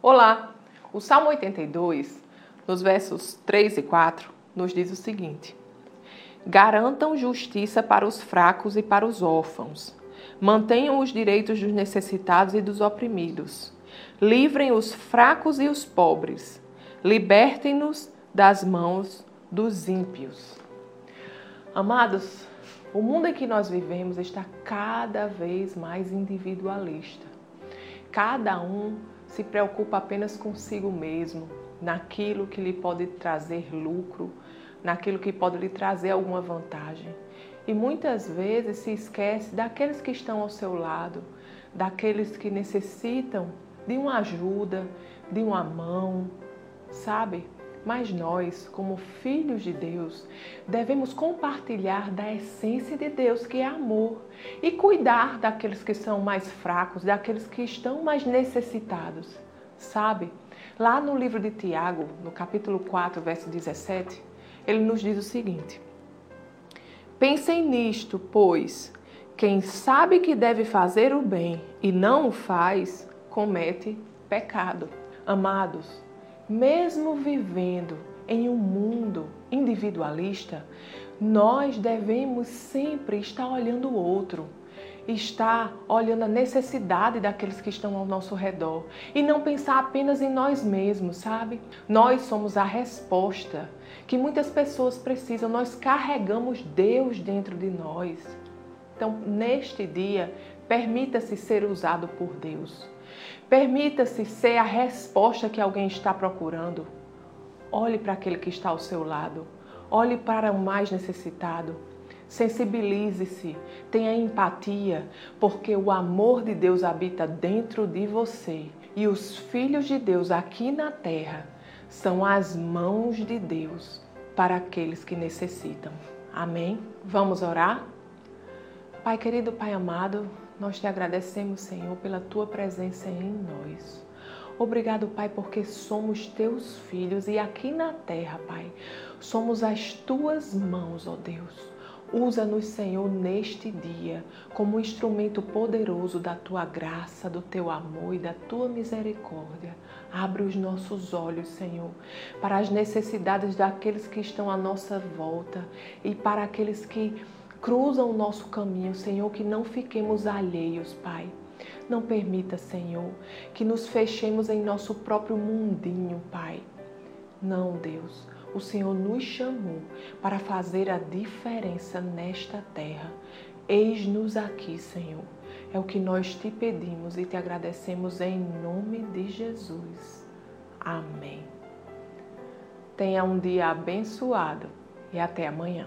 Olá! O Salmo 82, nos versos 3 e 4, nos diz o seguinte: Garantam justiça para os fracos e para os órfãos. Mantenham os direitos dos necessitados e dos oprimidos. Livrem os fracos e os pobres. Libertem-nos das mãos dos ímpios. Amados, o mundo em que nós vivemos está cada vez mais individualista. Cada um se preocupa apenas consigo mesmo, naquilo que lhe pode trazer lucro, naquilo que pode lhe trazer alguma vantagem. E muitas vezes se esquece daqueles que estão ao seu lado, daqueles que necessitam de uma ajuda, de uma mão, sabe? Mas nós, como filhos de Deus, devemos compartilhar da essência de Deus, que é amor, e cuidar daqueles que são mais fracos, daqueles que estão mais necessitados. Sabe? Lá no livro de Tiago, no capítulo 4, verso 17, ele nos diz o seguinte: Pensem nisto, pois quem sabe que deve fazer o bem e não o faz, comete pecado. Amados, mesmo vivendo em um mundo individualista, nós devemos sempre estar olhando o outro, estar olhando a necessidade daqueles que estão ao nosso redor e não pensar apenas em nós mesmos, sabe? Nós somos a resposta que muitas pessoas precisam, nós carregamos Deus dentro de nós. Então, neste dia, permita-se ser usado por Deus. Permita-se ser a resposta que alguém está procurando. Olhe para aquele que está ao seu lado. Olhe para o mais necessitado. Sensibilize-se, tenha empatia, porque o amor de Deus habita dentro de você. E os filhos de Deus aqui na terra são as mãos de Deus para aqueles que necessitam. Amém? Vamos orar? Pai querido, Pai amado, nós te agradecemos, Senhor, pela tua presença em nós. Obrigado, Pai, porque somos teus filhos e aqui na terra, Pai, somos as tuas mãos, ó Deus. Usa-nos, Senhor, neste dia como um instrumento poderoso da tua graça, do teu amor e da tua misericórdia. Abre os nossos olhos, Senhor, para as necessidades daqueles que estão à nossa volta e para aqueles que cruzam o nosso caminho, Senhor, que não fiquemos alheios, Pai. Não permita, Senhor, que nos fechemos em nosso próprio mundinho, Pai. Não, Deus. O Senhor nos chamou para fazer a diferença nesta terra. Eis-nos aqui, Senhor. É o que nós te pedimos e te agradecemos em nome de Jesus. Amém. Tenha um dia abençoado e até amanhã.